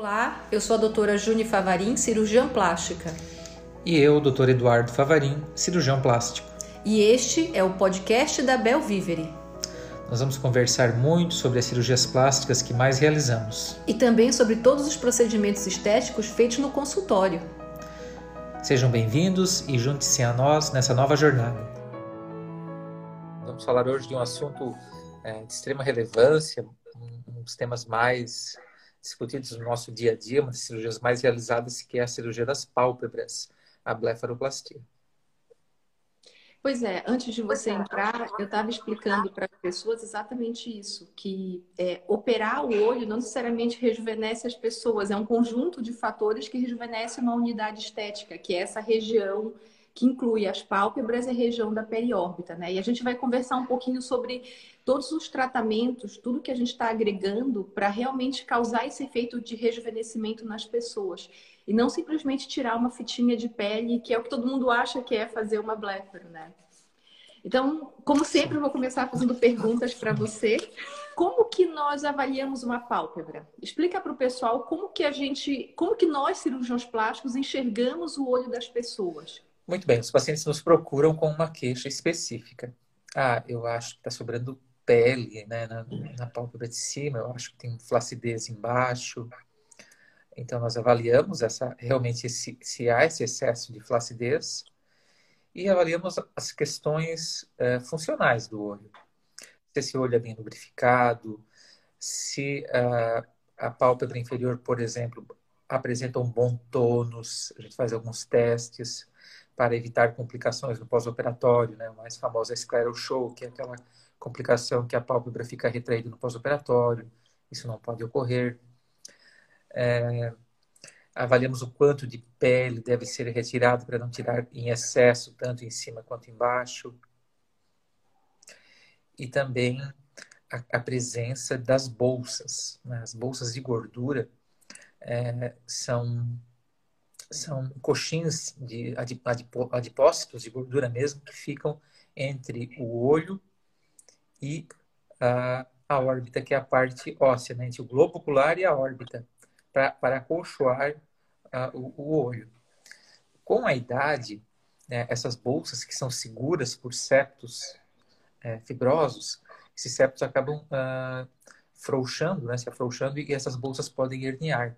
Olá, eu sou a doutora Juni Favarin, cirurgiã plástica. E eu, doutor Eduardo Favarin, cirurgião plástico. E este é o podcast da Bel Vivere. Nós vamos conversar muito sobre as cirurgias plásticas que mais realizamos. E também sobre todos os procedimentos estéticos feitos no consultório. Sejam bem-vindos e junte-se a nós nessa nova jornada. Vamos falar hoje de um assunto é, de extrema relevância, um dos temas mais discutidos no nosso dia a dia, uma das cirurgias mais realizadas, que é a cirurgia das pálpebras, a blefaroplastia. Pois é, antes de você entrar, eu estava explicando para as pessoas exatamente isso, que é, operar o olho não necessariamente rejuvenesce as pessoas, é um conjunto de fatores que rejuvenesce uma unidade estética, que é essa região que inclui as pálpebras e a região da periórbita, né? E a gente vai conversar um pouquinho sobre todos os tratamentos, tudo que a gente está agregando para realmente causar esse efeito de rejuvenescimento nas pessoas. E não simplesmente tirar uma fitinha de pele, que é o que todo mundo acha que é fazer uma blefaro, né? Então, como sempre, eu vou começar fazendo perguntas para você. Como que nós avaliamos uma pálpebra? Explica para o pessoal como que a gente, como que nós cirurgiões plásticos enxergamos o olho das pessoas. Muito bem, os pacientes nos procuram com uma queixa específica. Ah, eu acho que está sobrando pele né, na, na pálpebra de cima, eu acho que tem flacidez embaixo. Então, nós avaliamos essa, realmente esse, se há esse excesso de flacidez e avaliamos as questões é, funcionais do olho. Se esse olho é bem lubrificado, se uh, a pálpebra inferior, por exemplo, apresenta um bom tônus, a gente faz alguns testes para evitar complicações no pós-operatório, né? O mais famoso é a scleral show, que é aquela complicação que a pálpebra fica retraída no pós-operatório. Isso não pode ocorrer. É, avaliamos o quanto de pele deve ser retirado para não tirar em excesso, tanto em cima quanto embaixo. E também a, a presença das bolsas. Né? As bolsas de gordura é, são são coxins de adipócitos, de gordura mesmo, que ficam entre o olho e a, a órbita, que é a parte óssea, né? entre o globo ocular e a órbita, para acolchoar uh, o, o, olho. Com a idade, né, essas bolsas que são seguras por septos é, fibrosos, esses septos acabam uh, frouxando, né, se afrouxando, e essas bolsas podem herniar.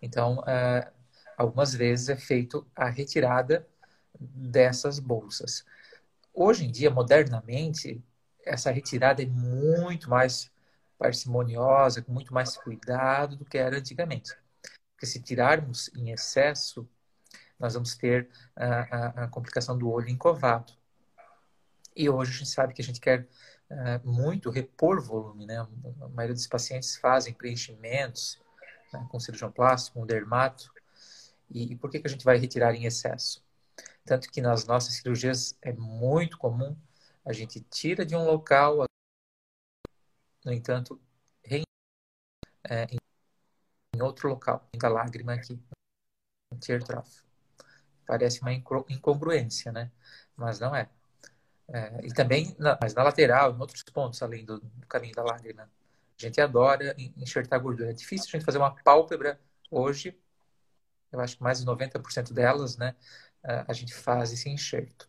Então, uh, algumas vezes é feito a retirada dessas bolsas. Hoje em dia, modernamente, essa retirada é muito mais parcimoniosa, com muito mais cuidado do que era antigamente. Porque se tirarmos em excesso, nós vamos ter a, a, a complicação do olho encovado. E hoje a gente sabe que a gente quer uh, muito repor volume, né? A maioria dos pacientes fazem preenchimentos né, com cirurgião plástico, com dermato, e, e por que, que a gente vai retirar em excesso? Tanto que nas nossas cirurgias é muito comum a gente tira de um local, no entanto, é, em outro local, a lágrima aqui, teardrop. Parece uma incongruência, né? Mas não é. é e também, na, mas na lateral, em outros pontos, além do, do caminho da lágrima. A gente adora enxertar gordura. É difícil a gente fazer uma pálpebra hoje eu acho que mais de 90% delas, né, a gente faz esse enxerto.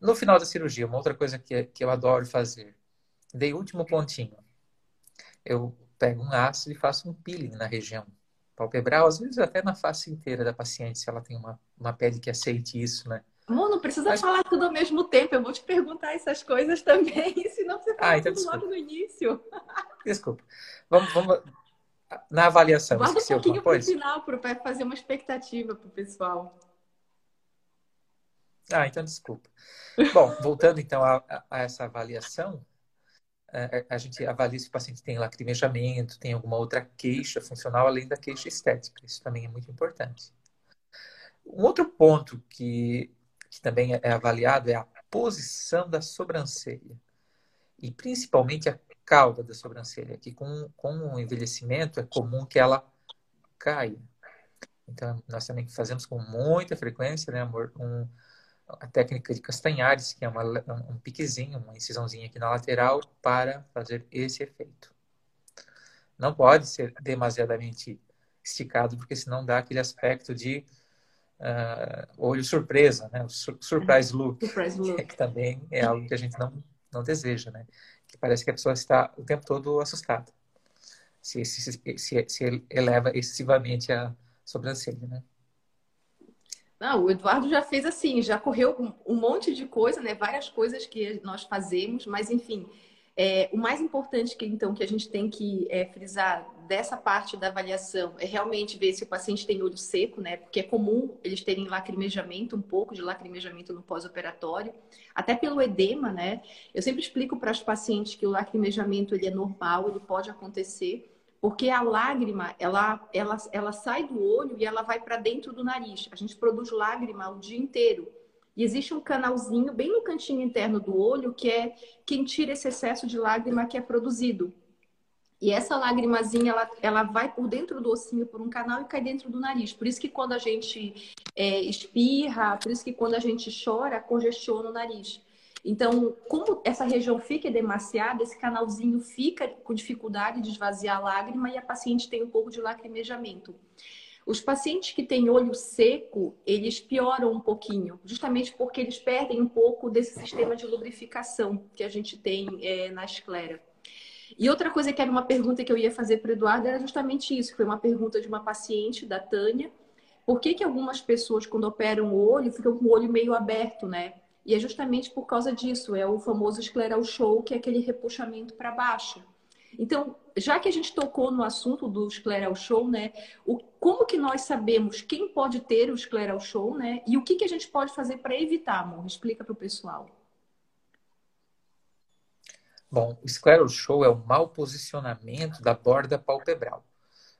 No final da cirurgia, uma outra coisa que, que eu adoro fazer, dei último pontinho. Eu pego um ácido e faço um peeling na região palpebral, às vezes até na face inteira da paciente, se ela tem uma, uma pele que aceite isso, né? Amor, não precisa Mas... falar tudo ao mesmo tempo. Eu vou te perguntar essas coisas também, senão você fala ah, então, tudo logo no início. Desculpa. Vamos, vamos, na avaliação, Guarda um pouquinho para o final, para fazer uma expectativa para o pessoal. Ah, então desculpa. Bom, voltando então a, a essa avaliação, a, é, é, a, gente avalia se o paciente tem lacrimejamento, tem alguma outra queixa funcional além da queixa estética. Isso também é muito importante. Um outro ponto que, que também é avaliado é a posição da sobrancelha. E principalmente a cauda da sobrancelha, que com, com o envelhecimento é comum que ela caia. Então, nós também fazemos com muita frequência, né, amor, um, a técnica de Castanhares, que é uma, um piquezinho, uma incisãozinha aqui na lateral, para fazer esse efeito. Não pode ser demasiadamente esticado, porque senão dá aquele aspecto de uh, olho surpresa, né? O surprise look, surprise look. que também é algo que a gente não, não deseja, né? Parece que a pessoa está o tempo todo assustada. Se, se, se, se eleva excessivamente a sobrancelha, né? Não, o Eduardo já fez assim, já correu um monte de coisa, né? Várias coisas que nós fazemos, mas enfim, é, o mais importante que então que a gente tem que é, frisar dessa parte da avaliação é realmente ver se o paciente tem olho seco, né? Porque é comum eles terem lacrimejamento, um pouco de lacrimejamento no pós-operatório, até pelo edema, né? Eu sempre explico para os pacientes que o lacrimejamento ele é normal, ele pode acontecer, porque a lágrima ela, ela, ela sai do olho e ela vai para dentro do nariz. A gente produz lágrima o dia inteiro. E existe um canalzinho bem no cantinho interno do olho que é quem tira esse excesso de lágrima que é produzido. E essa lagrimazinha, ela, ela vai por dentro do ossinho, por um canal e cai dentro do nariz. Por isso que quando a gente é, espirra, por isso que quando a gente chora, congestiona o nariz. Então, como essa região fica edemaciada, esse canalzinho fica com dificuldade de esvaziar a lágrima e a paciente tem um pouco de lacrimejamento. Os pacientes que têm olho seco, eles pioram um pouquinho, justamente porque eles perdem um pouco desse sistema de lubrificação que a gente tem é, na esclera. E outra coisa que era uma pergunta que eu ia fazer para o Eduardo era justamente isso, foi uma pergunta de uma paciente, da Tânia. Por que, que algumas pessoas, quando operam o olho, ficam com o olho meio aberto, né? E é justamente por causa disso, é o famoso escleral show, que é aquele repuxamento para baixo. Então, já que a gente tocou no assunto do escleral show, né? O, como que nós sabemos quem pode ter o escleral show, né? E o que, que a gente pode fazer para evitar, amor? Explica para o pessoal. Bom, o escleral show é o mau posicionamento da borda palpebral.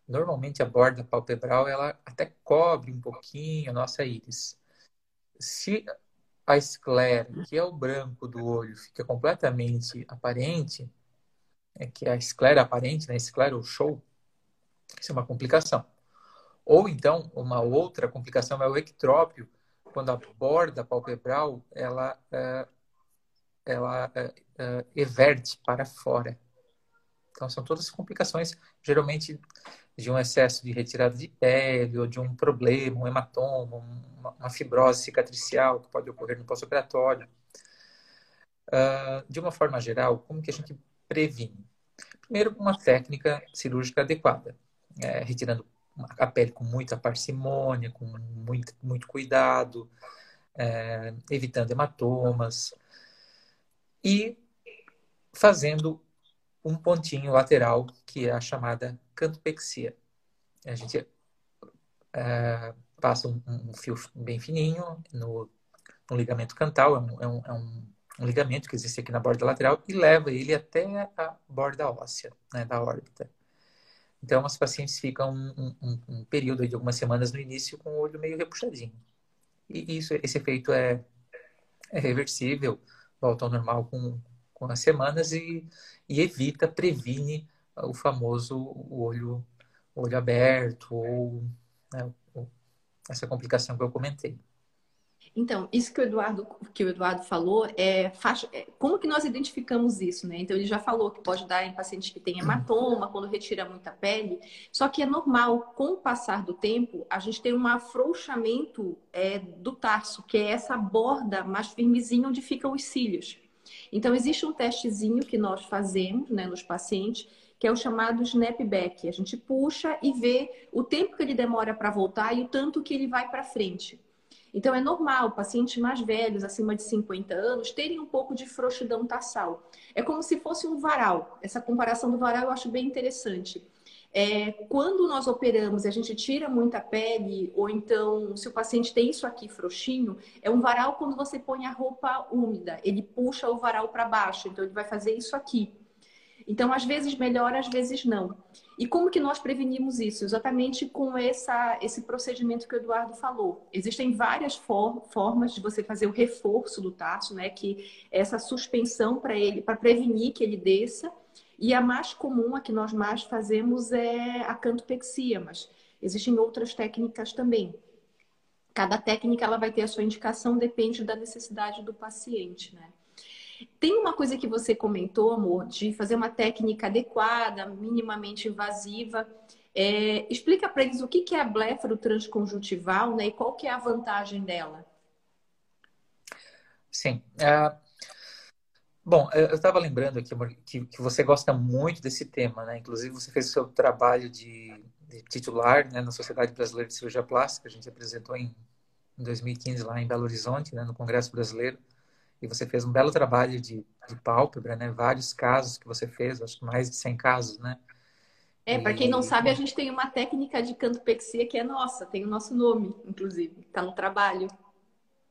Normalmente a borda palpebral ela até cobre um pouquinho a nossa íris. Se a esclera, que é o branco do olho, fica completamente aparente, é que a esclera aparente, né, esclera ou show, isso é uma complicação. Ou então, uma outra complicação é o ectrópio, quando a borda palpebral ela, é, ela é, é, everte para fora. Então, são todas complicações, geralmente de um excesso de retirada de pele, ou de um problema, um hematoma, uma, fibrose cicatricial que pode ocorrer no pós-operatório. Uh, de uma forma geral, como que a gente previne? Primeiro, uma técnica cirúrgica adequada, é, retirando a pele com muita parcimônia, com muito, muito cuidado, é, evitando hematomas e fazendo um pontinho lateral, que é a chamada cantopexia. A gente é, passa um, um, fio bem fininho no, no ligamento cantal, é um, é um, é um ligamento que existe aqui na borda lateral e leva ele até a borda óssea né, da órbita. Então, os pacientes ficam um, um, um, período de algumas semanas no início com o olho meio repuxadinho. E isso, esse efeito é, é reversível, volta ao normal com, com as semanas e, e evita, previne o famoso olho, olho aberto ou né, essa complicação que eu comentei. Então, isso que o Eduardo, que o Eduardo falou é, faz, é, como que nós identificamos isso, né? Então ele já falou que pode dar em pacientes que têm hematoma, quando retira muita pele. Só que é normal, com o passar do tempo, a gente tem um afrouxamento é, do tarso, que é essa borda mais firmezinha onde ficam os cílios. Então existe um testezinho que nós fazemos, né, nos pacientes, que é o chamado snapback. A gente puxa e vê o tempo que ele demora para voltar e o tanto que ele vai para frente. Então, é normal pacientes mais velhos, acima de 50 anos, terem um pouco de frouxidão tarsal. É como se fosse um varal. Essa comparação do varal eu acho bem interessante. É, quando nós operamos a gente tira muita pele, ou então se o paciente tem isso aqui frouxinho, é um varal quando você põe a roupa úmida, ele puxa o varal para baixo, então ele vai fazer isso aqui. Então, às vezes melhora, às vezes não. E como que nós prevenimos isso? Exatamente com essa, esse procedimento que o Eduardo falou. Existem várias for formas de você fazer o reforço do tarso, né? Que essa suspensão para ele, para prevenir que ele desça. E a mais comum, a que nós mais fazemos é a cantopexia, mas existem outras técnicas também. Cada técnica ela vai ter a sua indicação, depende da necessidade do paciente, né? Tem uma coisa que você comentou, amor, de fazer uma técnica adequada, minimamente invasiva. É, explica para eles o que, é a blefaro transconjuntival né, e qual que é a vantagem dela. Sim. Uh, bom, eu estava lembrando aqui que, que, você gosta muito desse tema, né? Inclusive, você fez o seu trabalho de, de titular né, na Sociedade Brasileira de Cirurgia Plástica, a gente apresentou em, em 2015 lá em Belo Horizonte, né, no Congresso Brasileiro, e você fez um belo trabalho de, de pálpebra, né? Vários casos que você fez, acho que mais de 100 casos, né? É, para quem não sabe, a gente tem uma técnica de cantopexia que é nossa, tem o nosso nome, inclusive, está no trabalho.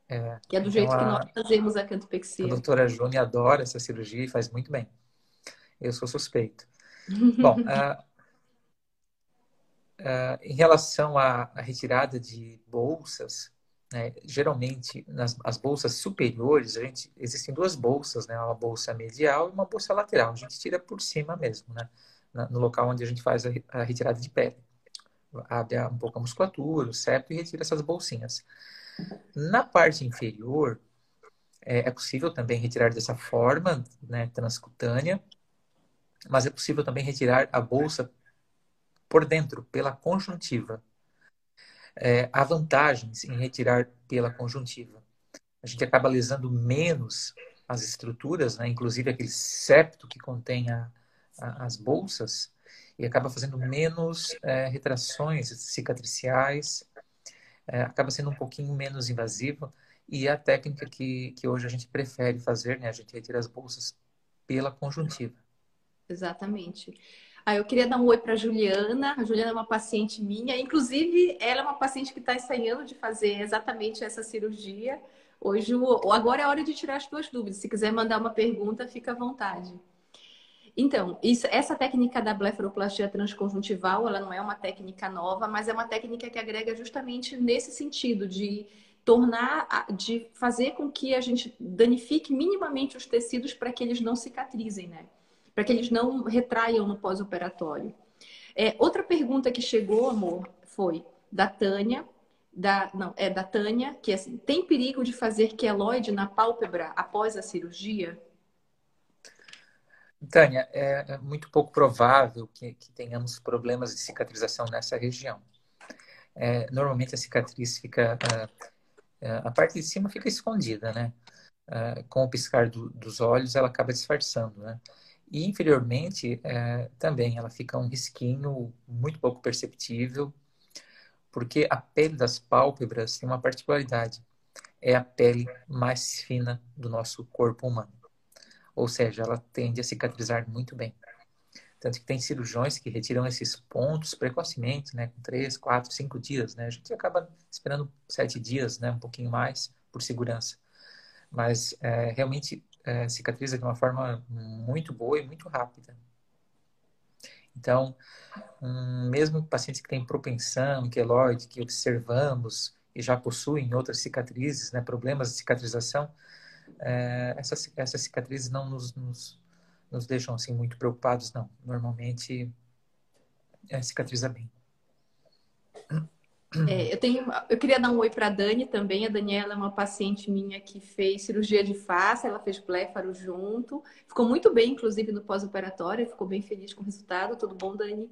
É, que é do então jeito a, que nós fazemos a cantopexia. A doutora Júnia adora essa cirurgia e faz muito bem. Eu sou suspeito. Bom, uh, uh, em relação à, à, retirada de bolsas, né, geralmente nas as bolsas superiores, a gente, existem duas bolsas, né, uma bolsa medial e uma bolsa lateral. A gente tira por cima mesmo, né, no local onde a gente faz a, a retirada de pele. Abre um pouco a musculatura, o septo e retira essas bolsinhas. Na parte inferior, é, é possível também retirar dessa forma, né, transcutânea, mas é possível também retirar a bolsa por dentro, pela conjuntiva. É, há vantagens em retirar pela conjuntiva. A gente acaba lesando menos as estruturas, né, inclusive aquele septo que contém a, a, as bolsas, e acaba fazendo menos é, retrações cicatriciais, é, acaba sendo um pouquinho menos invasiva e é a técnica que, que hoje a gente prefere fazer, né? A gente retira as bolsas pela conjuntiva. Exatamente. Ah, eu queria dar um oi para Juliana. A Juliana é uma paciente minha, inclusive ela é uma paciente que está ensaiando de fazer exatamente essa cirurgia. Hoje, agora é hora de tirar as tuas dúvidas. Se quiser mandar uma pergunta, fica à vontade. Então, isso, essa técnica da blefaroplastia transconjuntival, ela não é uma técnica nova, mas é uma técnica que agrega justamente nesse sentido de tornar, de fazer com que a gente danifique minimamente os tecidos para que eles não cicatrizem, né? Para que eles não retraiam no pós-operatório. É, outra pergunta que chegou, amor, foi da Tânia, da, não, é da Tânia, que é assim, tem perigo de fazer queloide na pálpebra após a cirurgia? Tânia, é, é muito pouco provável que, que, tenhamos problemas de cicatrização nessa região. É, normalmente a cicatriz fica. A, é, a, parte de cima fica escondida, né? É, com o piscar do, dos olhos, ela acaba disfarçando, né? E inferiormente é, também ela fica um risquinho muito pouco perceptível, porque a pele das pálpebras tem uma particularidade: é a pele mais fina do nosso corpo humano ou seja, ela tende a cicatrizar muito bem. Tanto que tem cirurgiões que retiram esses pontos precocemente, né, com três, quatro, cinco dias, né? A gente acaba esperando sete dias, né, um pouquinho mais, por segurança. Mas é, realmente é, cicatriza de uma forma muito boa e muito rápida. Então, um, mesmo pacientes que têm propensão, queloide, que observamos e já possuem outras cicatrizes, né, problemas de cicatrização, é, essas, essas cicatrizes não nos, nos, nos, deixam assim muito preocupados, não. Normalmente é, cicatriza bem. É, eu, tenho, eu queria dar um oi para a Dani também. A Daniela é uma paciente minha que fez cirurgia de face, ela fez bléfaro junto. Ficou muito bem, inclusive, no pós-operatório, ficou bem feliz com o resultado. Tudo bom, Dani?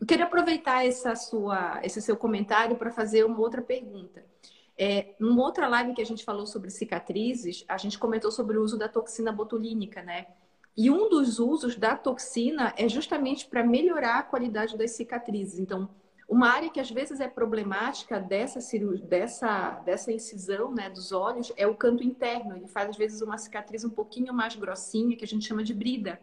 Eu queria aproveitar essa sua, esse seu comentário para fazer uma outra pergunta. É, numa outra live que a gente falou sobre cicatrizes, a gente comentou sobre o uso da toxina botulínica, né? E um dos usos da toxina é justamente para melhorar a qualidade das cicatrizes. Então, uma área que às vezes é problemática dessa, dessa, dessa incisão né, dos olhos é o canto interno. Ele faz, às vezes, uma cicatriz um pouquinho mais grossinha, que a gente chama de brida.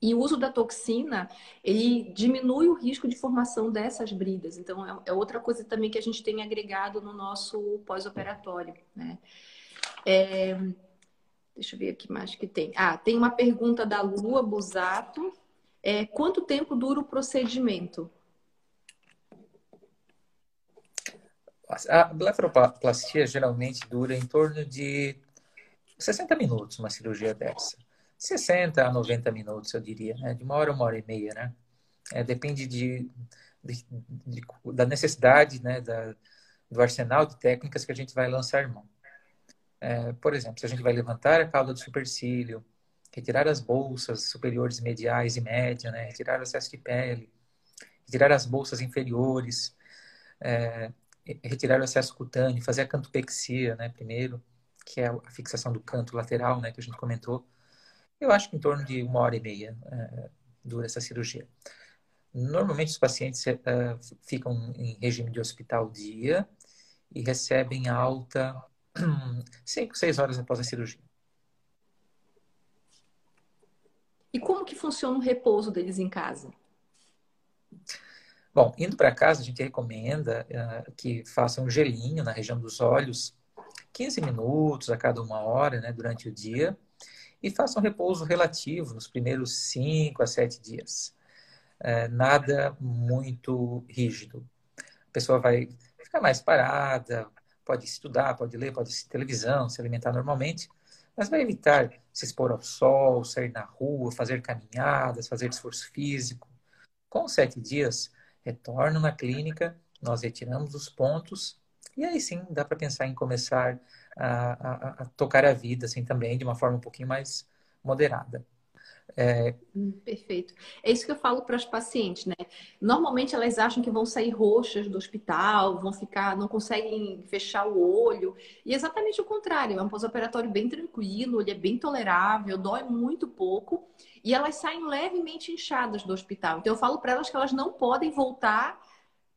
E o uso da toxina, ele diminui o risco de formação dessas bridas. Então, é, é outra coisa também que a gente tem agregado no nosso pós-operatório, né? É... Deixa eu ver aqui mais que tem. Ah, tem uma pergunta da Lua Busato. É, quanto tempo dura o procedimento? A blefaroplastia geralmente dura em torno de 60 minutos, uma cirurgia dessa. 60 a 90 minutos, eu diria, né? De uma hora a uma hora e meia, né? É, depende de, de, de, da necessidade, né? Da, do arsenal de técnicas que a gente vai lançar mão. É, por exemplo, se a gente vai levantar a cauda do supercílio, retirar as bolsas superiores mediais e média, né? Retirar o excesso de pele, retirar as bolsas inferiores, é, retirar o excesso cutâneo, fazer a cantopexia, né, primeiro, que é a fixação do canto lateral, né, que a gente comentou. Eu acho que em torno de uma hora e meia é, dura essa cirurgia. Normalmente os pacientes é, ficam em regime de hospital dia e recebem alta 5, 6 horas após a cirurgia. E como que funciona o repouso deles em casa? Bom, indo para casa, a gente recomenda uh, que façam um gelinho na região dos olhos, 15 minutos a cada uma hora, né, durante o dia, e façam um repouso relativo nos primeiros 5 a 7 dias. Uh, nada muito rígido. A pessoa vai ficar mais parada, pode estudar, pode ler, pode assistir televisão, se alimentar normalmente, mas vai evitar se expor ao sol, sair na rua, fazer caminhadas, fazer esforço físico. Com sete dias, retorno na clínica, nós retiramos os pontos e aí sim dá para pensar em começar a, a, a, tocar a vida assim também de uma forma um pouquinho mais moderada. É... Hum, perfeito. É isso que eu falo para as pacientes, né? Normalmente elas acham que vão sair roxas do hospital, vão ficar, não conseguem fechar o olho. E é exatamente o contrário. É um pós-operatório bem tranquilo, ele é bem tolerável, dói muito pouco. E elas saem levemente inchadas do hospital. Então eu falo para elas que elas não podem voltar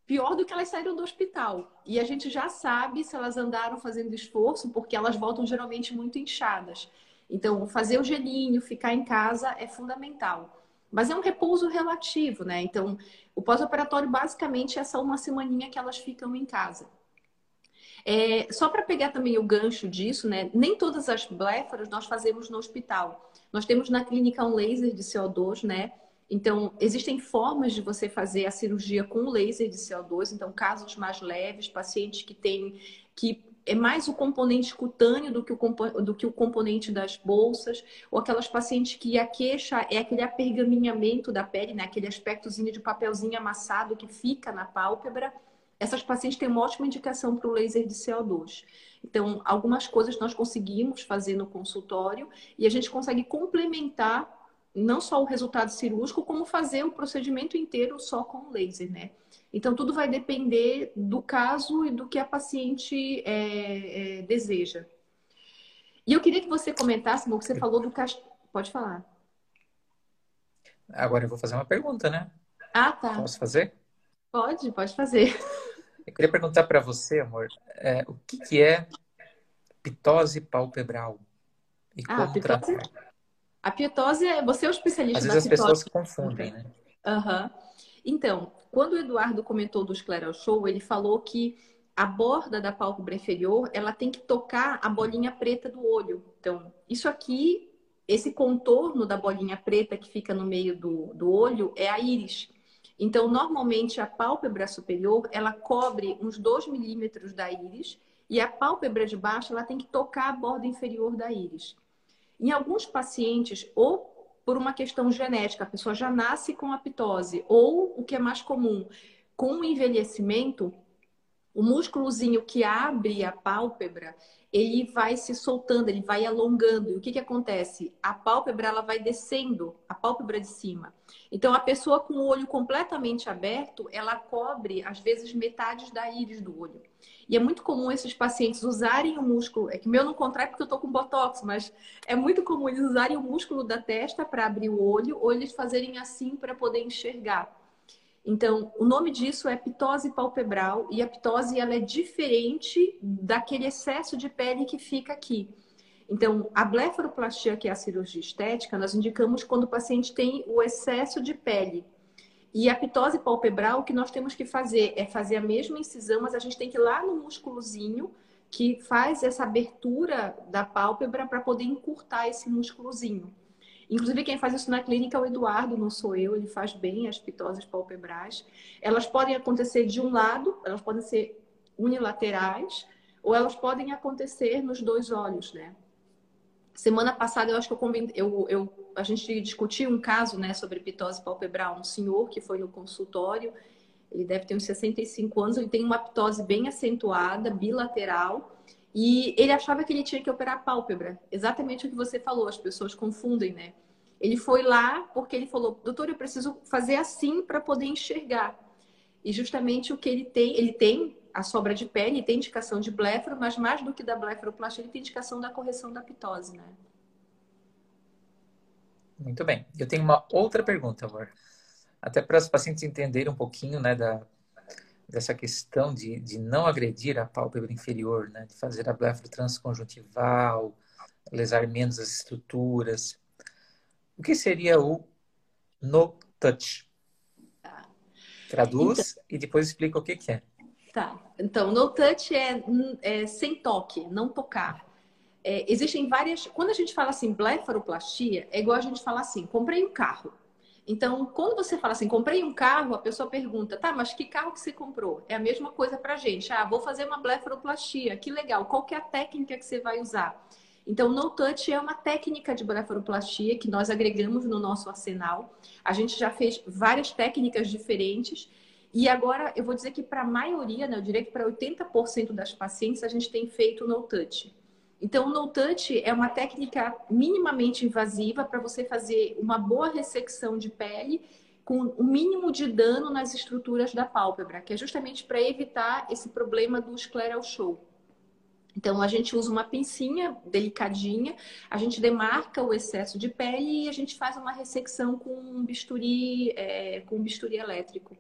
pior do que elas saíram do hospital. E a gente já sabe se elas andaram fazendo esforço, porque elas voltam geralmente muito inchadas. Então, fazer o gelinho, ficar em casa é fundamental. Mas é um repouso relativo, né? Então, o pós-operatório basicamente é só uma semaninha que elas ficam em casa. É, só para pegar também o gancho disso, né? Nem todas as bléfaras nós fazemos no hospital. Nós temos na clínica um laser de CO2, né? Então, existem formas de você fazer a cirurgia com laser de CO2. Então, casos mais leves, pacientes que têm que é mais o componente cutâneo do que o, do que o componente das bolsas, ou aquelas pacientes que a queixa é aquele apergaminhamento da pele, né? aquele aspectozinho de papelzinho amassado que fica na pálpebra. Essas pacientes têm uma ótima indicação para o laser de CO2. Então, algumas coisas nós conseguimos fazer no consultório e a gente consegue complementar não só o resultado cirúrgico, como fazer o procedimento inteiro só com laser, né? Então, tudo vai depender do caso e do que a paciente é, é, deseja. E eu queria que você comentasse, o que você falou do cast... Pode falar. Agora eu vou fazer uma pergunta, né? Ah, tá. Posso fazer? Pode, pode fazer. Eu queria perguntar para você, amor, é, o que, que é pitose palpebral? E ah, como pitose... tratar? A pitose é. Você é o especialista Às vezes as pessoas confundem, né? Aham. Uhum. Então, quando o Eduardo comentou do escleral show, ele falou que a borda da pálpebra inferior, ela tem que tocar a bolinha preta do olho. Então, isso aqui, esse contorno da bolinha preta que fica no meio do, do olho é a íris. Então, normalmente, a pálpebra superior, ela cobre uns 2 milímetros da íris e a pálpebra de baixo, ela tem que tocar a borda inferior da íris. Em alguns pacientes, ou por uma questão genética, a pessoa já nasce com a ou o que é mais comum, com o envelhecimento, o músculozinho que abre a pálpebra, ele vai se soltando, ele vai alongando. E o que, que acontece? A pálpebra ela vai descendo, a pálpebra de cima. Então, a pessoa com o olho completamente aberto, ela cobre, às vezes, metades da íris do olho. E é muito comum esses pacientes usarem o músculo, é que meu não contrai porque eu tô com botox, mas é muito comum eles usarem o músculo da testa para abrir o olho ou eles fazerem assim para poder enxergar. Então, o nome disso é pitose palpebral e a pitose ela é diferente daquele excesso de pele que fica aqui. Então, a blefaroplastia, que é a cirurgia estética, nós indicamos quando o paciente tem o excesso de pele. E a pitose palpebral, o que nós temos que fazer é fazer a mesma incisão, mas a gente tem que ir lá no músculozinho que faz essa abertura da pálpebra para poder encurtar esse músculozinho. Inclusive, quem faz isso na clínica é o Eduardo, não sou eu, ele faz bem as pitoses palpebrais. Elas podem acontecer de um lado, elas podem ser unilaterais, ou elas podem acontecer nos dois olhos, né? Semana passada, eu acho que eu, eu, eu, a gente discutiu um caso né, sobre pitose palpebral. Um senhor que foi no consultório, ele deve ter uns 65 anos, ele tem uma pitose bem acentuada, bilateral, e ele achava que ele tinha que operar a pálpebra. Exatamente o que você falou, as pessoas confundem, né? Ele foi lá porque ele falou, doutor, eu preciso fazer assim para poder enxergar. E justamente o que ele tem, ele tem a sobra de pele, tem indicação de blefaro, mas mais do que da blefaroplastia, ele tem indicação da correção da pitose, né? Muito bem. Eu tenho uma outra pergunta agora. Até para os pacientes entenderem um pouquinho, né, da, dessa questão de, de não agredir a pálpebra inferior, né, de fazer a blefaro transconjuntival, lesar menos as estruturas. O que seria o no touch? Tá. Traduz então, e depois explica o que, que é. Tá. Então, no touch é, é sem toque, não tocar. É, existem várias. Quando a gente fala assim, blefaroplastia, é igual a gente falar assim: comprei um carro. Então, quando você fala assim, comprei um carro, a pessoa pergunta, tá, mas que carro que você comprou? É a mesma coisa pra gente. Ah, vou fazer uma blefaroplastia, que legal. Qual que é a técnica que você vai usar? Então, no touch é uma técnica de blefaroplastia que nós agregamos no nosso arsenal. A gente já fez várias técnicas diferentes e agora eu vou dizer que para a maioria, né, eu diria que para 80% das pacientes, a gente tem feito no touch. Então, o no touch é uma técnica minimamente invasiva para você fazer uma boa ressecção de pele com o um mínimo de dano nas estruturas da pálpebra, que é justamente para evitar esse problema do scleral show. Então, a gente usa uma pincinha delicadinha, a gente demarca o excesso de pele e a gente faz uma ressecção com um bisturi, é, com um bisturi elétrico.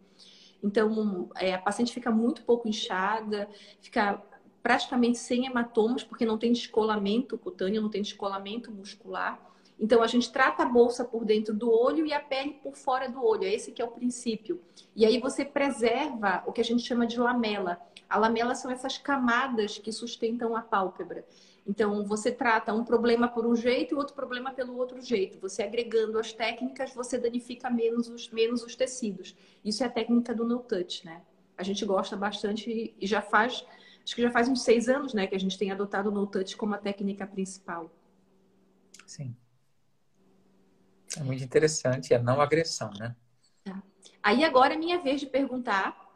Então, é, a paciente fica muito pouco inchada, fica praticamente sem hematomas, porque não tem descolamento cutâneo, não tem descolamento muscular. Então, a gente trata a bolsa por dentro do olho e a pele por fora do olho. É esse que é o princípio. E aí você preserva o que a gente chama de lamela. A lamela são essas camadas que sustentam a pálpebra. Então, você trata um problema por um jeito e outro problema pelo outro jeito. Você agregando as técnicas, você danifica menos os, menos os tecidos. Isso é a técnica do no touch, né? A gente gosta bastante e já faz, acho que já faz uns seis anos, né, que a gente tem adotado o no touch como a técnica principal. Sim. É muito interessante, é a não agressão, né? Tá. Aí agora é minha vez de perguntar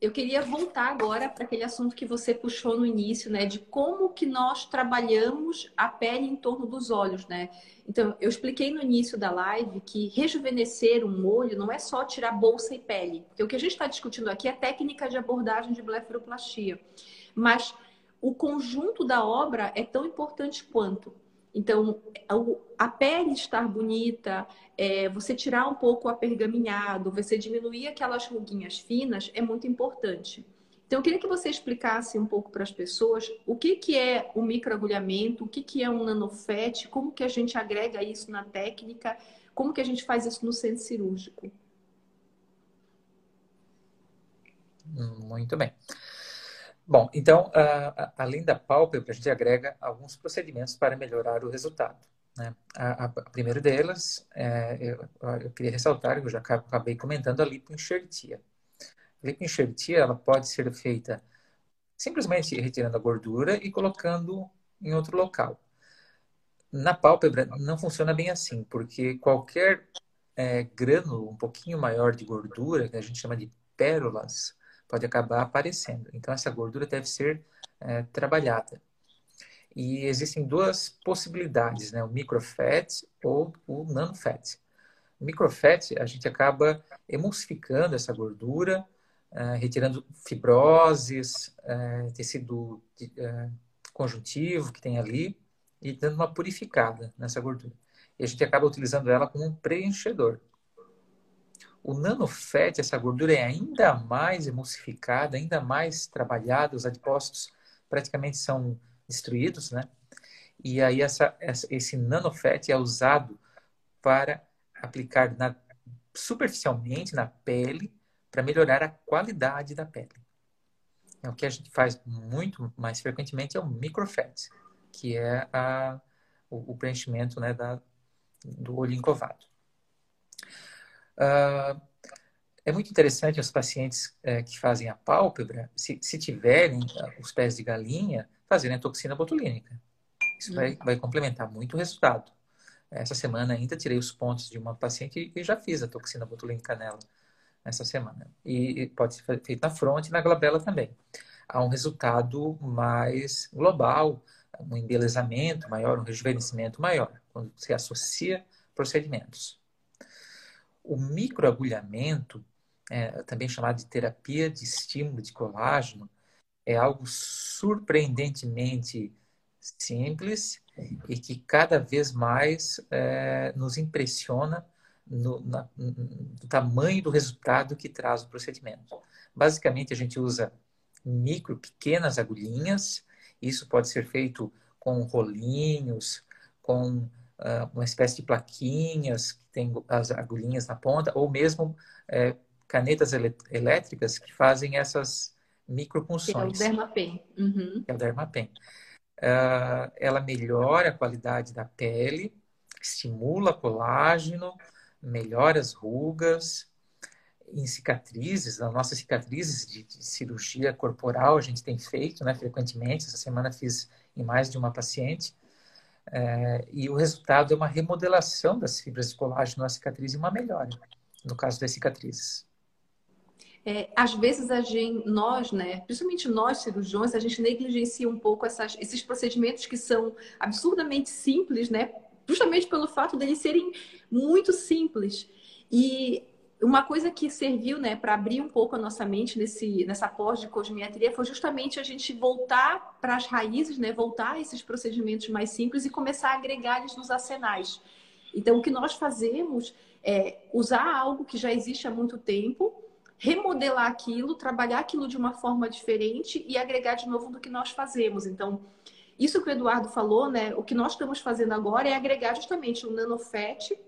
eu queria voltar agora para aquele assunto que você puxou no início, né, de como que nós trabalhamos a pele em torno dos olhos, né? Então, eu expliquei no início da live que rejuvenescer um olho não é só tirar bolsa e pele, porque o que a gente está discutindo aqui é técnica de abordagem de blefaroplastia, mas o conjunto da obra é tão importante quanto. Então, a pele estar bonita, é, você tirar um pouco o apergaminhado, você diminuir aquelas ruguinhas finas é muito importante. Então, eu queria que você explicasse um pouco para as pessoas o que, que é o microagulhamento, o que, que é um nanofet, como que a gente agrega isso na técnica, como que a gente faz isso no centro cirúrgico. Muito bem. Bom, então, além da pálpebra, a gente agrega alguns procedimentos para melhorar o resultado. Né? A, a primeira delas, é, eu, eu, queria ressaltar, eu já acabei comentando, a lipoenxertia. A lipoenxertia ela pode ser feita simplesmente retirando a gordura e colocando em outro local. Na pálpebra não funciona bem assim, porque qualquer é, grânulo um pouquinho maior de gordura, que a gente chama de pérolas, pode acabar aparecendo. Então, essa gordura deve ser é, trabalhada. E existem duas possibilidades, né? o microfat ou o nanofat. O microfat, a gente acaba emulsificando essa gordura, é, retirando fibroses, é, tecido é, conjuntivo que tem ali e dando uma purificada nessa gordura. E a gente acaba utilizando ela como um preenchedor. O nanofat, essa gordura é ainda mais emulsificada, ainda mais trabalhada, os adipócitos praticamente são destruídos, né? E aí essa, essa, esse nanofat é usado para aplicar na, superficialmente na pele para melhorar a qualidade da pele. É o que a gente faz muito mais frequentemente é o microfat, que é a, o, o preenchimento né, da, do olho encovado. Uh, é muito interessante os pacientes é, que fazem a pálpebra, se, se tiverem uh, os pés de galinha, fazerem a toxina botulínica. Isso vai, vai complementar muito o resultado. Essa semana ainda tirei os pontos de uma paciente e já fiz a toxina botulínica nela essa semana. E pode ser feito na fronte e na glabela também. Há um resultado mais global, um embelezamento maior, um rejuvenescimento maior, quando você associa procedimentos. O microagulhamento, é, também chamado de terapia de estímulo de colágeno, é algo surpreendentemente simples e que cada vez mais é, nos impressiona no, na, no tamanho do resultado que traz o procedimento. Basicamente, a gente usa micro, pequenas agulhinhas. Isso pode ser feito com rolinhos, com uh, uma espécie de plaquinhas tem as agulhinhas na ponta, ou mesmo é, canetas elétricas que fazem essas micropunções. Que é o Dermapen. Uhum. Que é o Dermapen. Uh, ela melhora a qualidade da pele, estimula colágeno, melhora as rugas, em cicatrizes, nas nossas cicatrizes de, de, cirurgia corporal, a gente tem feito né, frequentemente. Essa semana fiz em mais de uma paciente. É, e o resultado é uma remodelação das fibras de colágeno na cicatriz e uma melhora, no caso das cicatrizes. É, às vezes a gente, nós, né, principalmente nós cirurgiões, a gente negligencia um pouco essas, esses procedimentos que são absurdamente simples, né, justamente pelo fato deles serem muito simples. E uma coisa que serviu né, para abrir um pouco a nossa mente nesse, nessa pós de cosmiatria foi justamente a gente voltar para as raízes, né, voltar a esses procedimentos mais simples e começar a agregar eles nos arsenais. Então, o que nós fazemos é usar algo que já existe há muito tempo, remodelar aquilo, trabalhar aquilo de uma forma diferente e agregar de novo do que nós fazemos. Então, isso que o Eduardo falou, né? O que nós estamos fazendo agora é agregar justamente o nanofet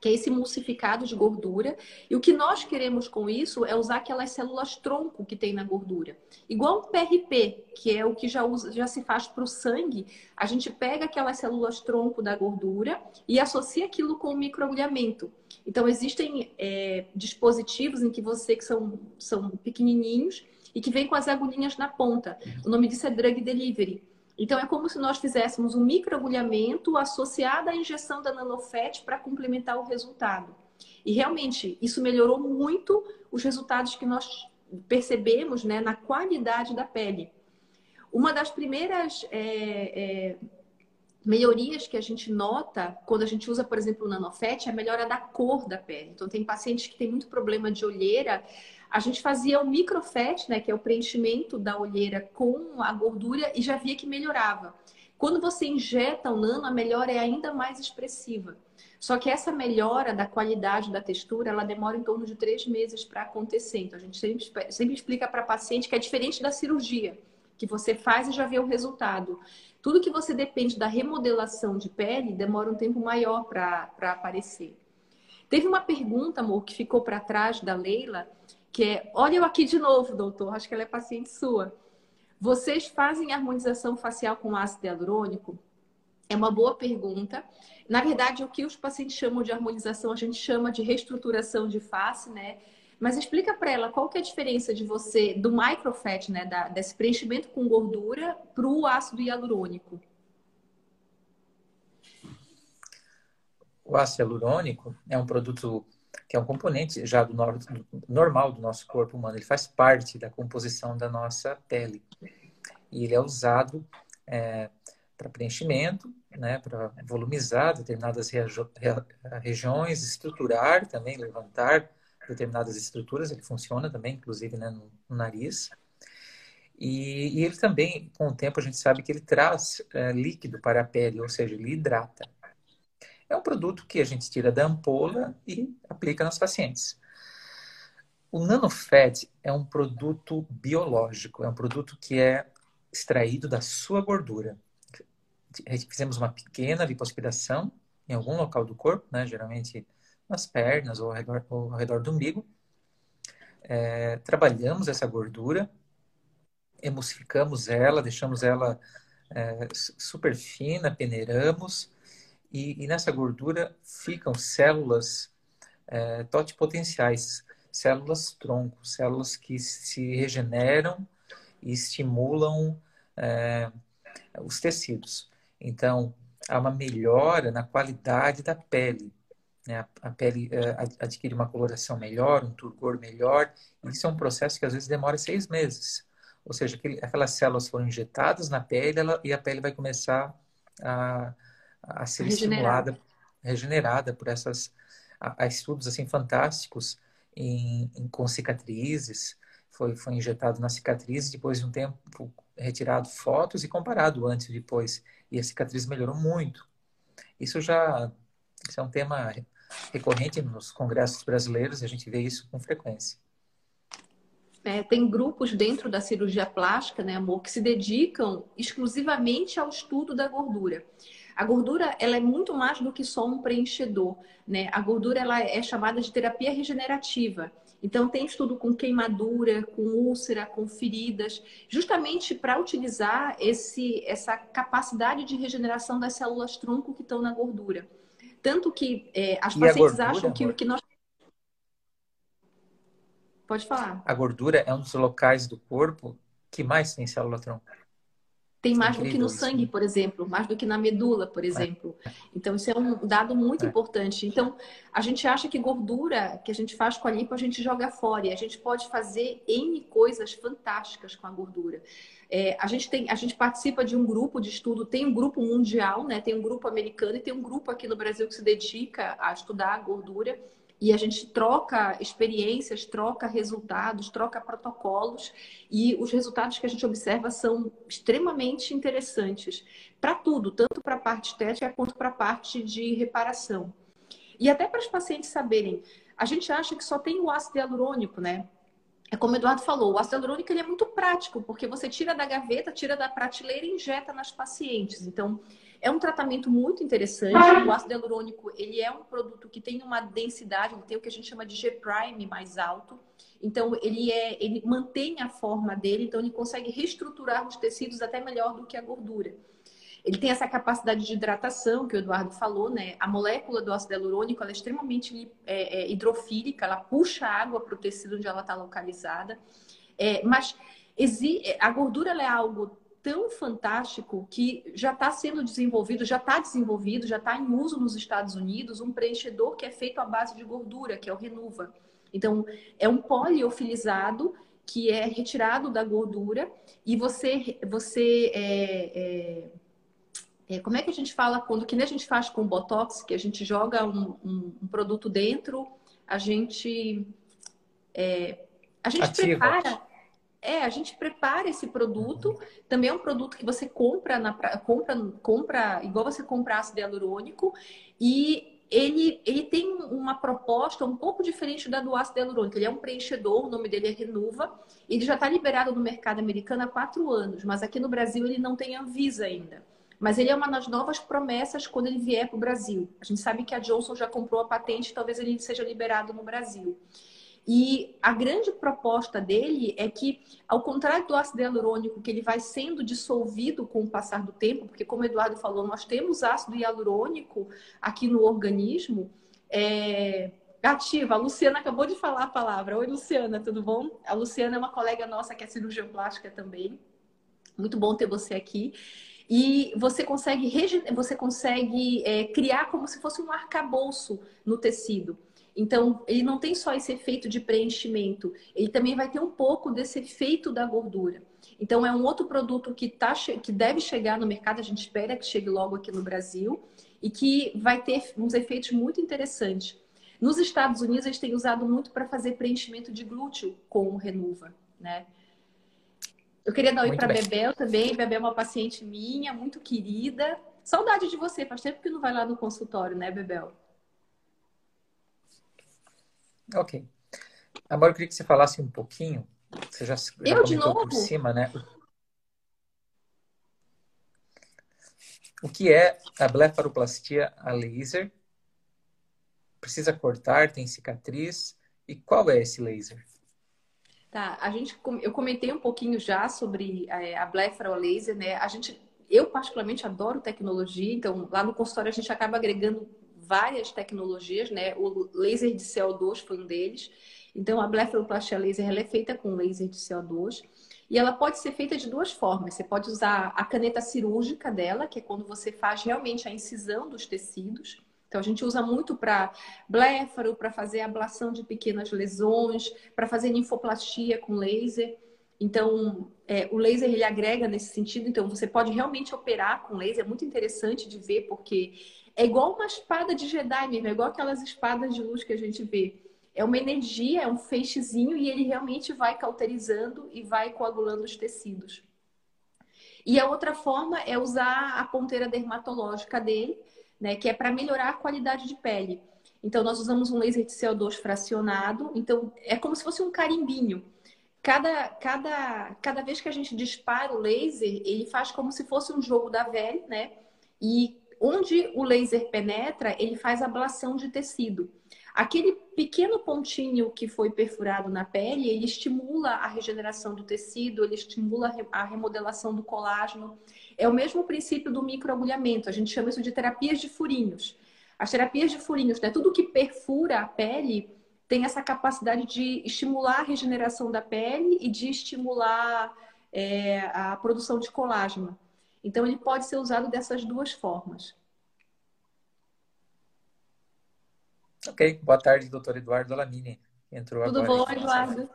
que é esse emulsificado de gordura. E o que nós queremos com isso é usar aquelas células tronco que tem na gordura. Igual o PRP, que é o que já, usa, já se faz para o sangue, a gente pega aquelas células tronco da gordura e associa aquilo com o microagulhamento. Então, existem é, dispositivos em que você, que são, são pequenininhos, e que vem com as agulhinhas na ponta. O nome disso é drug delivery. Então, é como se nós fizéssemos um microagulhamento associado à injeção da nanofet para complementar o resultado. E realmente, isso melhorou muito os resultados que nós percebemos né, na qualidade da pele. Uma das primeiras é, é, melhorias que a gente nota quando a gente usa, por exemplo, o nanofet é a melhora da cor da pele. Então, tem pacientes que têm muito problema de olheira, a gente fazia o microfet, né, que é o preenchimento da olheira com a gordura e já via que melhorava. Quando você injeta o nano, a melhora é ainda mais expressiva. Só que essa melhora da qualidade da textura, ela demora em torno de três meses para acontecer. Então, a gente sempre, sempre explica para paciente que é diferente da cirurgia, que você faz e já vê o resultado. Tudo que você depende da remodelação de pele demora um tempo maior para aparecer. Teve uma pergunta, amor, que ficou para trás da Leila, que é: olha eu aqui de novo, doutor, acho que ela é paciente sua. Vocês fazem harmonização facial com ácido hialurônico? É uma boa pergunta. Na verdade, o que os pacientes chamam de harmonização, a gente chama de reestruturação de face, né? Mas explica para ela qual que é a diferença de você, do microfat, né, da, desse preenchimento com gordura, para o ácido hialurônico. O ácido hialurônico é um produto que é um componente já do, normal do nosso corpo humano. Ele faz parte da composição da nossa pele. E ele é usado é, para preenchimento, né, para volumizar determinadas regiões, estruturar também, levantar determinadas estruturas. Ele funciona também, inclusive, né, no, no nariz. E, e, ele também, com o tempo, a gente sabe que ele traz é, líquido para a pele, ou seja, ele hidrata. É um produto que a gente tira da ampola e aplica nos pacientes. O NanoFed é um produto biológico, é um produto que é extraído da sua gordura. Fizemos uma pequena lipoaspiração em algum local do corpo, né? geralmente nas pernas ou ao redor, ou ao redor do umbigo. É, trabalhamos essa gordura, emulsificamos ela, deixamos ela é, super fina, peneiramos e, e nessa gordura ficam células é, totipotenciais, células tronco, células que se regeneram e estimulam é, os tecidos. Então, há uma melhora na qualidade da pele. Né? A pele é, adquire uma coloração melhor, um turgor melhor. Isso é um processo que às vezes demora seis meses. Ou seja, aquelas células foram injetadas na pele ela, e a pele vai começar a a ser estimulada regenerada por essas há estudos assim fantásticos em, em, com cicatrizes. Foi, foi injetado na cicatriz, depois de um tempo retirado fotos e comparado antes e depois. E a cicatriz melhorou muito. Isso já isso é um tema recorrente nos congressos brasileiros, a gente vê isso com frequência. É, tem grupos dentro da cirurgia plástica, né, amor, que se dedicam exclusivamente ao estudo da gordura. A gordura ela é muito mais do que só um preenchedor, né? A gordura ela é chamada de terapia regenerativa. Então tem estudo com queimadura, com úlcera, com feridas, justamente para utilizar esse, essa capacidade de regeneração das células tronco que estão na gordura. Tanto que é, as e pacientes gordura, acham que o que nós Pode falar. A gordura é um dos locais do corpo que mais tem célula tronco. Tem mais do que no sangue, por exemplo, mais do que na medula, por exemplo. Então, isso é um dado muito é. importante. Então, a gente acha que gordura que a gente faz com a lipo, a gente joga fora. E a gente pode fazer N coisas fantásticas com a gordura. É, a, gente tem, a gente participa de um grupo de estudo, tem um grupo mundial, né? tem um grupo americano e tem um grupo aqui no Brasil que se dedica a estudar a gordura e a gente troca experiências, troca resultados, troca protocolos e os resultados que a gente observa são extremamente interessantes para tudo, tanto para a parte estética quanto para a parte de reparação. E até para os pacientes saberem, a gente acha que só tem o ácido hialurônico, né? É como o Eduardo falou, o ácido hialurônico ele é muito prático, porque você tira da gaveta, tira da prateleira e injeta nas pacientes. Então, é um tratamento muito interessante. O ácido hialurônico, ele é um produto que tem uma densidade, ele tem o que a gente chama de G-prime mais alto. Então, ele, é, ele mantém a forma dele, então ele consegue reestruturar os tecidos até melhor do que a gordura. Ele tem essa capacidade de hidratação que o Eduardo falou, né? A molécula do ácido hialurônico é extremamente é, é, hidrofílica, ela puxa água para o tecido onde ela está localizada. É, mas a gordura é algo tão fantástico que já está sendo desenvolvido, já está desenvolvido, já está em uso nos Estados Unidos, um preenchedor que é feito à base de gordura, que é o Renuva. Então, é um poliofilizado que é retirado da gordura e você, você é, é, é, como é que a gente fala quando que nem a gente faz com botox, que a gente joga um, um, um produto dentro, a gente é, a gente Ativa. prepara é, a gente prepara esse produto. Também é um produto que você compra na compra, compra igual você compra ácido hialurônico e ele, ele tem uma proposta um pouco diferente da do ácido hialurônico. Ele é um preenchedor, o nome dele é Renuva. Ele já está liberado no mercado americano há quatro anos, mas aqui no Brasil ele não tem Anvisa ainda. Mas ele é uma das novas promessas quando ele vier para o Brasil. A gente sabe que a Johnson já comprou a patente, talvez ele seja liberado no Brasil. E a grande proposta dele é que, ao contrário do ácido hialurônico, que ele vai sendo dissolvido com o passar do tempo, porque, como o Eduardo falou, nós temos ácido hialurônico aqui no organismo, é... ativa. A Luciana acabou de falar a palavra. Oi, Luciana, tudo bom? A Luciana é uma colega nossa que é cirurgiã plástica também. Muito bom ter você aqui. E você consegue, você consegue é, criar como se fosse um arcabouço no tecido. Então, ele não tem só esse efeito de preenchimento, ele também vai ter um pouco desse efeito da gordura. Então, é um outro produto que, tá, que deve chegar no mercado, a gente espera que chegue logo aqui no Brasil, e que vai ter uns efeitos muito interessantes. Nos Estados Unidos, eles têm usado muito para fazer preenchimento de glúteo com o Renuva, né? Eu queria dar oi para Bebel também. Bebel é uma paciente minha, muito querida. Saudade de você, faz tempo que não vai lá no consultório, né, Bebel? Ok. Agora eu queria que você falasse um pouquinho. Você já, já eu de novo? por cima, né? O que é a blefaroplastia a laser? Precisa cortar? Tem cicatriz? E qual é esse laser? Tá, a gente, eu comentei um pouquinho já sobre é, a blefaro laser, né? A gente, eu particularmente adoro tecnologia, então lá no consultório a gente acaba agregando várias tecnologias, né? O laser de CO2 foi um deles. Então, a blefaroplastia laser ela é feita com laser de CO2 e ela pode ser feita de duas formas. Você pode usar a caneta cirúrgica dela, que é quando você faz realmente a incisão dos tecidos. Então, a gente usa muito para blefaro, para fazer ablação de pequenas lesões, para fazer linfoplastia com laser. Então, é, o laser ele agrega nesse sentido. Então, você pode realmente operar com laser. É muito interessante de ver, porque é igual uma espada de Jedi mesmo, é igual aquelas espadas de luz que a gente vê. É uma energia, é um feixezinho e ele realmente vai cauterizando e vai coagulando os tecidos. E a outra forma é usar a ponteira dermatológica dele, né, que é para melhorar a qualidade de pele. Então, nós usamos um laser de CO2 fracionado. Então, é como se fosse um carimbinho. Cada, cada, cada vez que a gente dispara o laser, ele faz como se fosse um jogo da velha, né? E onde o laser penetra, ele faz ablação de tecido. Aquele pequeno pontinho que foi perfurado na pele, ele estimula a regeneração do tecido, ele estimula a remodelação do colágeno. É o mesmo princípio do microagulhamento. A gente chama isso de terapias de furinhos. As terapias de furinhos, né? Tudo que perfura a pele tem essa capacidade de estimular a regeneração da pele e de estimular é, a produção de colágeno. Então, ele pode ser usado dessas duas formas. Ok. Boa tarde, doutor Eduardo Alamini. Entrou Tudo agora. Tudo bom, Eduardo?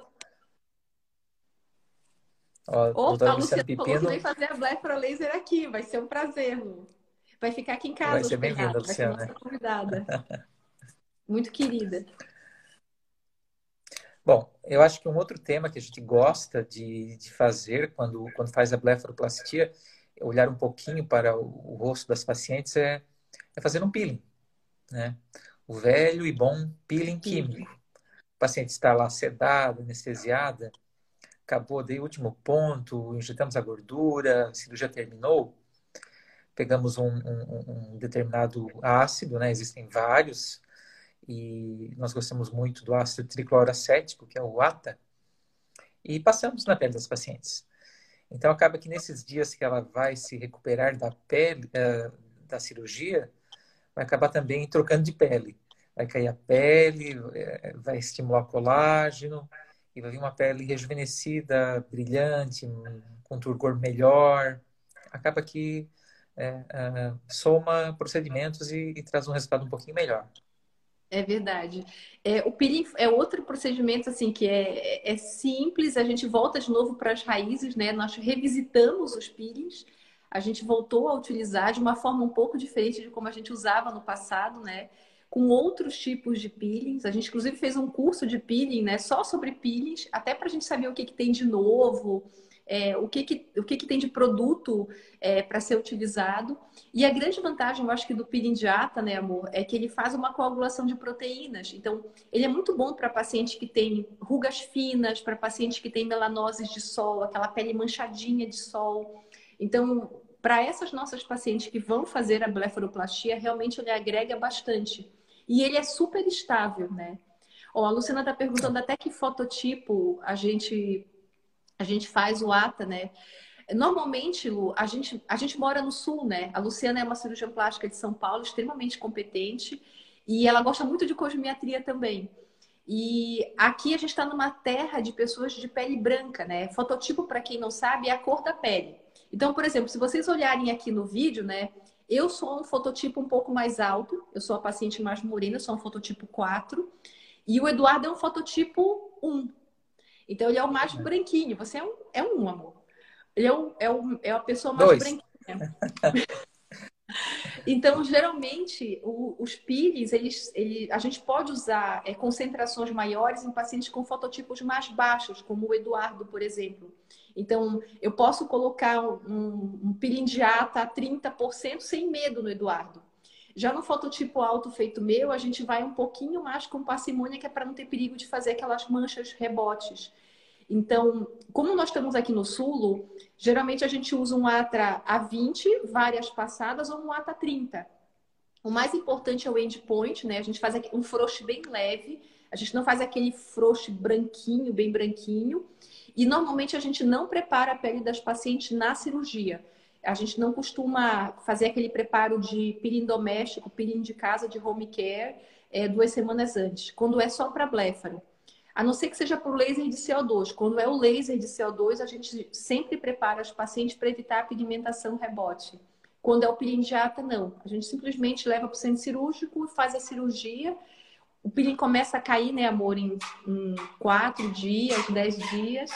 Ó, Opa, a Luciana Pipino... falou que vem fazer a Blefra Laser aqui. Vai ser um prazer, Lu. Vai ficar aqui em casa. Vai ser bem-vinda, Luciana. Vai ser nossa convidada. Muito querida. Bom, eu acho que um outro tema que a gente gosta de, de fazer quando, quando faz a blefaroplastia olhar um pouquinho para o, o rosto das pacientes é, é, fazer um peeling, né? O velho e bom peeling químico. O paciente está lá sedado, anestesiada, acabou de último ponto, injetamos a gordura, a cirurgia terminou, pegamos um, um, um determinado ácido, né? Existem vários, e nós gostamos muito do ácido tricloracético, que é o ATA, e passamos na pele das pacientes. Então acaba que nesses dias que ela vai se recuperar da pele, uh, da cirurgia, vai acabar também trocando de pele. Vai cair a pele, eh, vai estimular o colágeno e vai vir uma pele rejuvenescida, brilhante, com turgor melhor. Acaba que é, soma procedimentos e, e traz um resultado um pouquinho melhor. É verdade. É, o peeling é outro procedimento assim que é, é, é simples. A gente volta de novo para as raízes, né? Nós revisitamos os peelings. A gente voltou a utilizar de uma forma um pouco diferente de como a gente usava no passado, né? Com outros tipos de peelings. A gente inclusive fez um curso de peeling, né? Só sobre peelings, até para a gente saber o que, que tem de novo é, o, que, que, o que, que tem de produto é, para ser utilizado. E a grande vantagem, eu acho que do peeling de ata, né, amor, é que ele faz uma coagulação de proteínas. Então, ele é muito bom para pacientes que têm rugas finas, para pacientes que têm melanoses de sol, aquela pele manchadinha de sol. Então, para essas nossas pacientes que vão fazer a blefaroplastia, realmente ele agrega bastante. E ele é super estável, né? Ó, a Luciana está perguntando até que fototipo a gente a gente faz o ATA, né? Normalmente, Lu, a gente, a gente mora no sul, né? A Luciana é uma cirurgiã plástica de São Paulo, extremamente competente, e ela gosta muito de cosmiatria também. E aqui a gente está numa terra de pessoas de pele branca, né? Fototipo, para quem não sabe, é a cor da pele. Então, por exemplo, se vocês olharem aqui no vídeo, né? Eu sou um fototipo um pouco mais alto, eu sou a paciente mais morena, eu sou um fototipo 4, e o Eduardo é um fototipo 1. Então ele é o mais é. branquinho. Você é um, é um amor. Ele é, um, é, um, é a pessoa mais Dois. branquinha. então, geralmente, o, os peelings, eles, ele, a gente pode usar é, concentrações maiores em pacientes com fototipos mais baixos, como o Eduardo, por exemplo. Então, eu posso colocar um, um peeling de ata a 30% sem medo no Eduardo. Já no fototipo alto feito meu, a gente vai um pouquinho mais com parcimônia, que é para não ter perigo de fazer aquelas manchas rebotes. Então, como nós estamos aqui no Sul, geralmente a gente usa um ATRA A20, várias passadas, ou um ATA 30. O mais importante é o endpoint, né? A gente faz um frouxe bem leve, a gente não faz aquele frouxe branquinho, bem branquinho. E normalmente a gente não prepara a pele das pacientes na cirurgia a gente não costuma fazer aquele preparo de peeling doméstico, peeling de casa, de home care, é, duas semanas antes, quando é só para bléfaro. A não ser que seja para o laser de CO2. Quando é o laser de CO2, a gente sempre prepara os pacientes para evitar a pigmentação rebote. Quando é o peeling de ata, não. A gente simplesmente leva para o centro cirúrgico, faz a cirurgia. O peeling começa a cair, né, amor, em, em quatro dias, dez dias.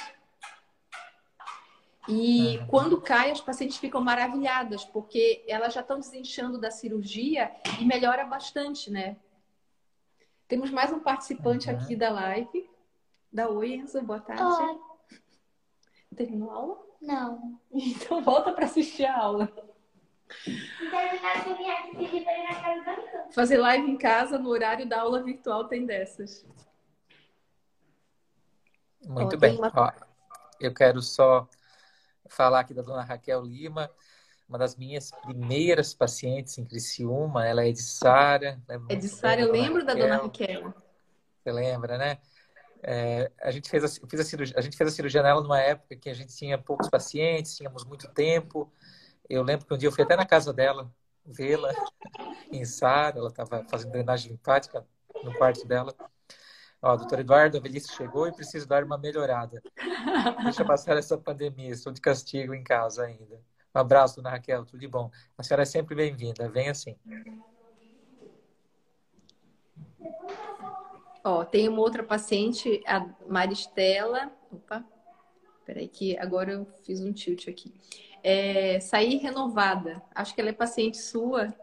E uhum. quando cai, as pacientes ficam maravilhadas, porque elas já estão desinchando da cirurgia e melhora bastante, né? Temos mais um participante uhum. aqui da live. Da Oi, Enzo, boa tarde. Oi. Terminou a aula? Não. Então volta para assistir a aula. Fazer live em casa no horário da aula virtual tem dessas. Muito Ó, bem. Uma... Ó, eu quero só falar aqui da dona Raquel Lima, uma das minhas primeiras pacientes em Criciúma. Ela é de Sara. É de Sara, eu lembro Raquel. da dona Raquel. Você lembra, né? É, a, gente fez a, fiz a, cirurgia, a gente fez a cirurgia nela numa época que a gente tinha poucos pacientes, tínhamos muito tempo. Eu lembro que um dia eu fui até na casa dela vê-la em Sara, ela estava fazendo drenagem linfática no quarto dela. Ó, doutor Eduardo, a velhice chegou e preciso dar uma melhorada. Deixa passar essa pandemia, estou de castigo em casa ainda. Um abraço, dona Raquel, tudo de bom. A senhora é sempre bem-vinda, vem assim. Ó, tem uma outra paciente, a Maristela. Opa, peraí que agora eu fiz um tilt aqui. É, sair renovada. Acho que ela é paciente sua.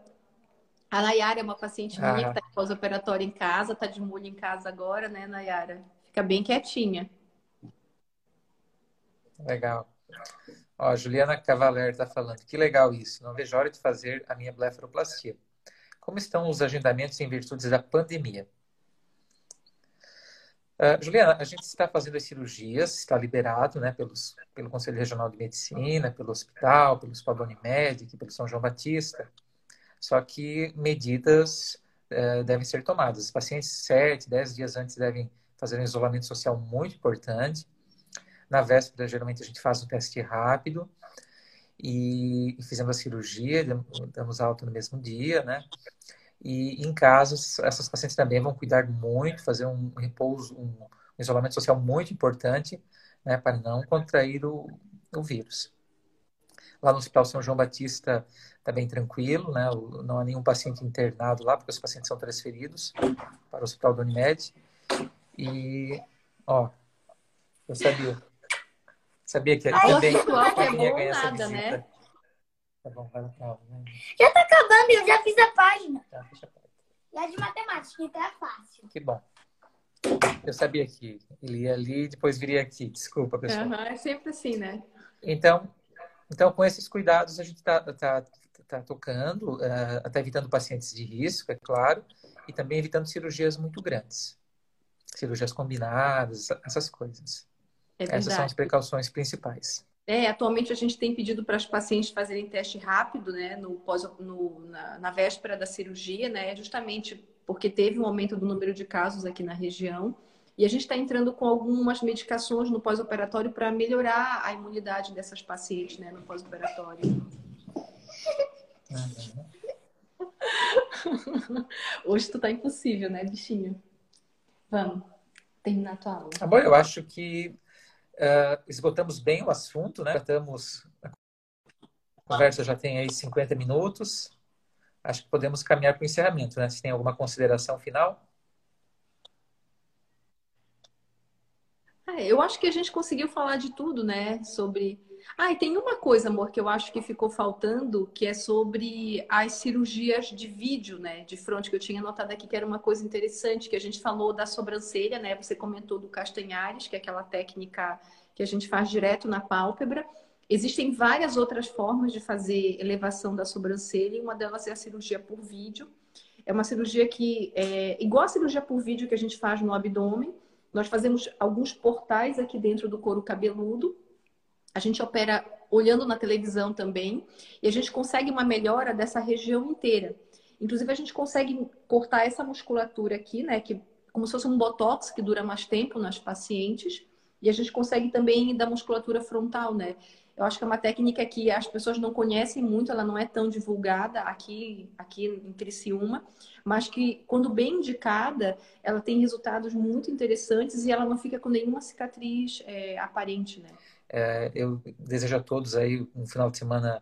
A Nayara é uma paciente minha que está em pós-operatório em casa, está de molho em casa agora, né, Nayara? Fica bem quietinha. Legal. Ó, Juliana Cavaler está falando, que legal isso. Não vejo hora de fazer a minha blefaroplastia. Como estão os agendamentos em virtude da pandemia? Uh, Juliana, a gente está fazendo as cirurgias, está liberado né, pelos, pelo Conselho Regional de Medicina, pelo hospital, pelo Hospital Unimed, pelo São João Batista. Só que medidas uh, devem ser tomadas. Os pacientes 7, 10 dias antes devem fazer um isolamento social muito importante. Na véspera, geralmente, a gente faz um teste rápido e, e fizemos a cirurgia, damos alta no mesmo dia, né? E em casos, essas pacientes também vão cuidar muito, fazer um repouso, um isolamento social muito importante, né, para não contrair o, o vírus. Lá no Hospital São João Batista está bem tranquilo, né? Não há nenhum paciente internado lá, porque os pacientes são transferidos para o Hospital do Unimed. E, ó, eu sabia. Sabia que Ai, também que é bom nada, né? Tá bom, vai lá né? Já tá acabando, eu já fiz a página. Tá, fecha a página. E a de matemática, então é fácil. Que bom. Eu sabia que ele ia ali e depois viria aqui. Desculpa, pessoal. Uhum, é sempre assim, né? Então, então com esses cuidados, a gente está tá, tá tocando, uh, até evitando pacientes de risco, é claro, e também evitando cirurgias muito grandes. Cirurgias combinadas, essas coisas. É Essas são as precauções principais. É, atualmente a gente tem pedido para as pacientes fazerem teste rápido, né, no pós, no, na, na, véspera da cirurgia, né, justamente porque teve um aumento do número de casos aqui na região. E a gente está entrando com algumas medicações no pós-operatório para melhorar a imunidade dessas pacientes, né, no pós-operatório. Hoje tu tá impossível, né, bichinho? Vamos terminar a tua aula. Tá bom, eu acho que Uh, esgotamos bem o assunto, né? Estamos, a conversa já tem aí 50 minutos. Acho que podemos caminhar para o encerramento, né? Se tem alguma consideração final? É, eu acho que a gente conseguiu falar de tudo, né? Sobre ah, e tem uma coisa, amor, que eu acho que ficou faltando, que é sobre as cirurgias de vídeo, né? De fronte, que eu tinha notado aqui que era uma coisa interessante, que a gente falou da sobrancelha, né? Você comentou do castanhares, que é aquela técnica que a gente faz direto na pálpebra. Existem várias outras formas de fazer elevação da sobrancelha, e uma delas é a cirurgia por vídeo. É uma cirurgia que é igual a cirurgia por vídeo que a gente faz no abdômen. Nós fazemos alguns portais aqui dentro do couro cabeludo, a gente opera olhando na televisão também e a gente consegue uma melhora dessa região inteira. Inclusive, a gente consegue cortar essa musculatura aqui, né? Que como se fosse um botox que dura mais tempo nas pacientes. E a gente consegue também da musculatura frontal, né? Eu acho que é uma técnica que as pessoas não conhecem muito, ela não é tão divulgada aqui, aqui em Criciúma, mas que, quando bem indicada, ela tem resultados muito interessantes e ela não fica com nenhuma cicatriz é, aparente, né? É, eu desejo a todos aí um final de semana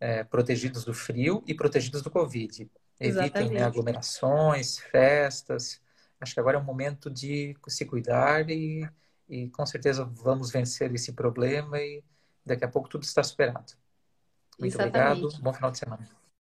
é, protegidos do frio e protegidos do Covid. Evitem né, aglomerações, festas. Acho que agora é um momento de se cuidar e, e com certeza vamos vencer esse problema e, daqui a pouco tudo está superado. Muito Exatamente. obrigado. Bom final de semana.